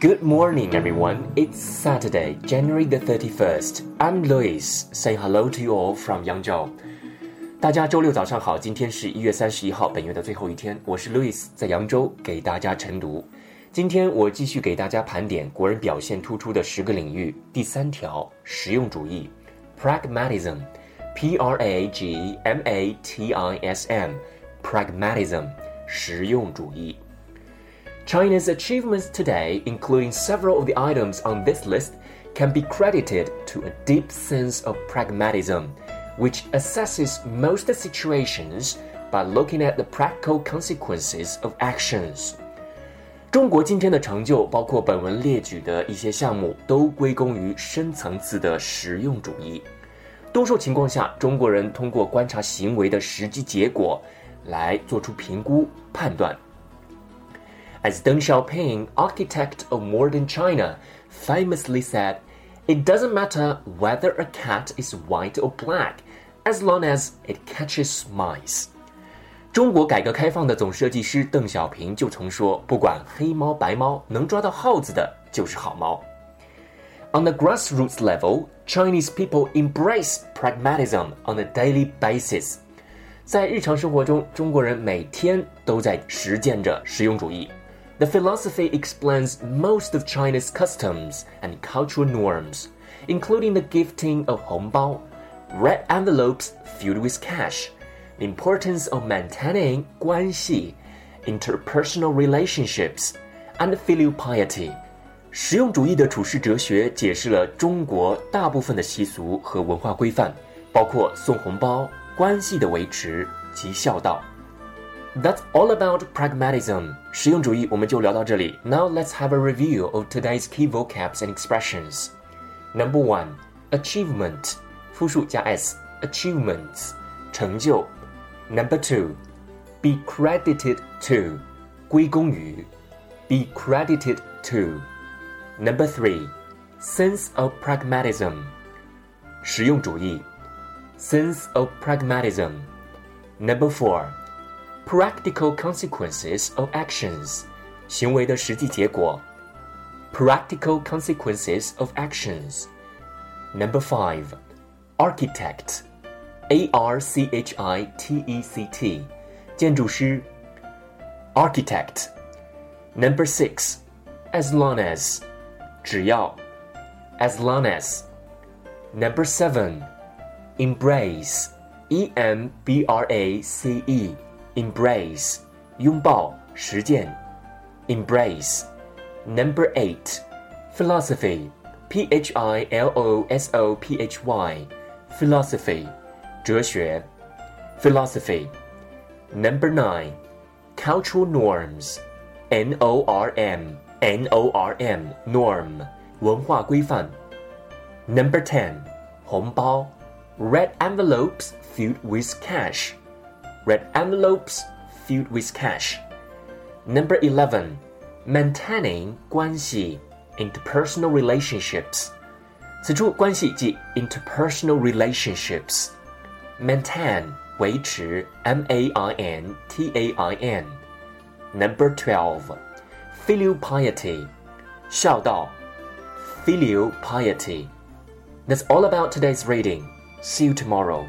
Good morning, everyone. It's Saturday, January the 31st. I'm Lewis. Say hello to you all from Yangzhou. 大家周六早上好，今天是一月三十一号，本月的最后一天。我是 Lewis，在扬州给大家晨读。今天我继续给大家盘点国人表现突出的十个领域。第三条，实用主义 （pragmatism），P R A G M A T I S M，pragmatism，实用主义。China's achievements today, including several of the items on this list, can be credited to a deep sense of pragmatism, which assesses most situations by looking at the practical consequences of actions. 中国今天的成就，包括本文列举的一些项目，都归功于深层次的实用主义。多数情况下，中国人通过观察行为的实际结果，来做出评估判断。 As Deng Xiaoping, architect of modern China, famously said, "It doesn't matter whether a cat is white or black, as long as it catches mice." 中国改革开放的总设计师邓小平就曾说：“不管黑猫白猫，能抓到耗子的就是好猫。” On the grassroots level, Chinese people embrace pragmatism on a daily basis. 在日常生活中，中国人每天都在实践着实用主义。 The philosophy explains most of China's customs and cultural norms, including the gifting of hongbao, red envelopes filled with cash the importance of maintaining 关系 interpersonal relationships and filial piety。实用主义的处世哲学解释了中国大部分的习俗和文化规范，包括送红包、关系的维持及孝道。 That's all about pragmatism。实用主义我们就聊到这里。Now let's have a review of today's key vocabs and expressions. Number one, achievement，复数加 s，achievements，成就。Number two, be credited to, 归功于 be credited to. Number three, sense of pragmatism, 实用主义 sense of pragmatism. Number four, practical consequences of actions, 行为的实际结果 practical consequences of actions. Number five, architect a R C H I T E C T，建筑师，architect。Number six, as long as，只要，as long as。Number seven, embrace, E M B R A C E, embrace，拥抱，实践，embrace。Number eight, philosophy, P H I L O S O P H Y, philosophy。哲学，philosophy。Number nine, cultural norms, N O R M, N O R M, norm，文化规范。Number ten, 红包，red envelopes filled with cash, red envelopes filled with cash. Number eleven, maintaining 关系，interpersonal relationships。此处关系即 interpersonal relationships。maintain 维持，M A I N T A I N。Number twelve, filial piety 孝道，filial piety。That's all about today's reading. See you tomorrow.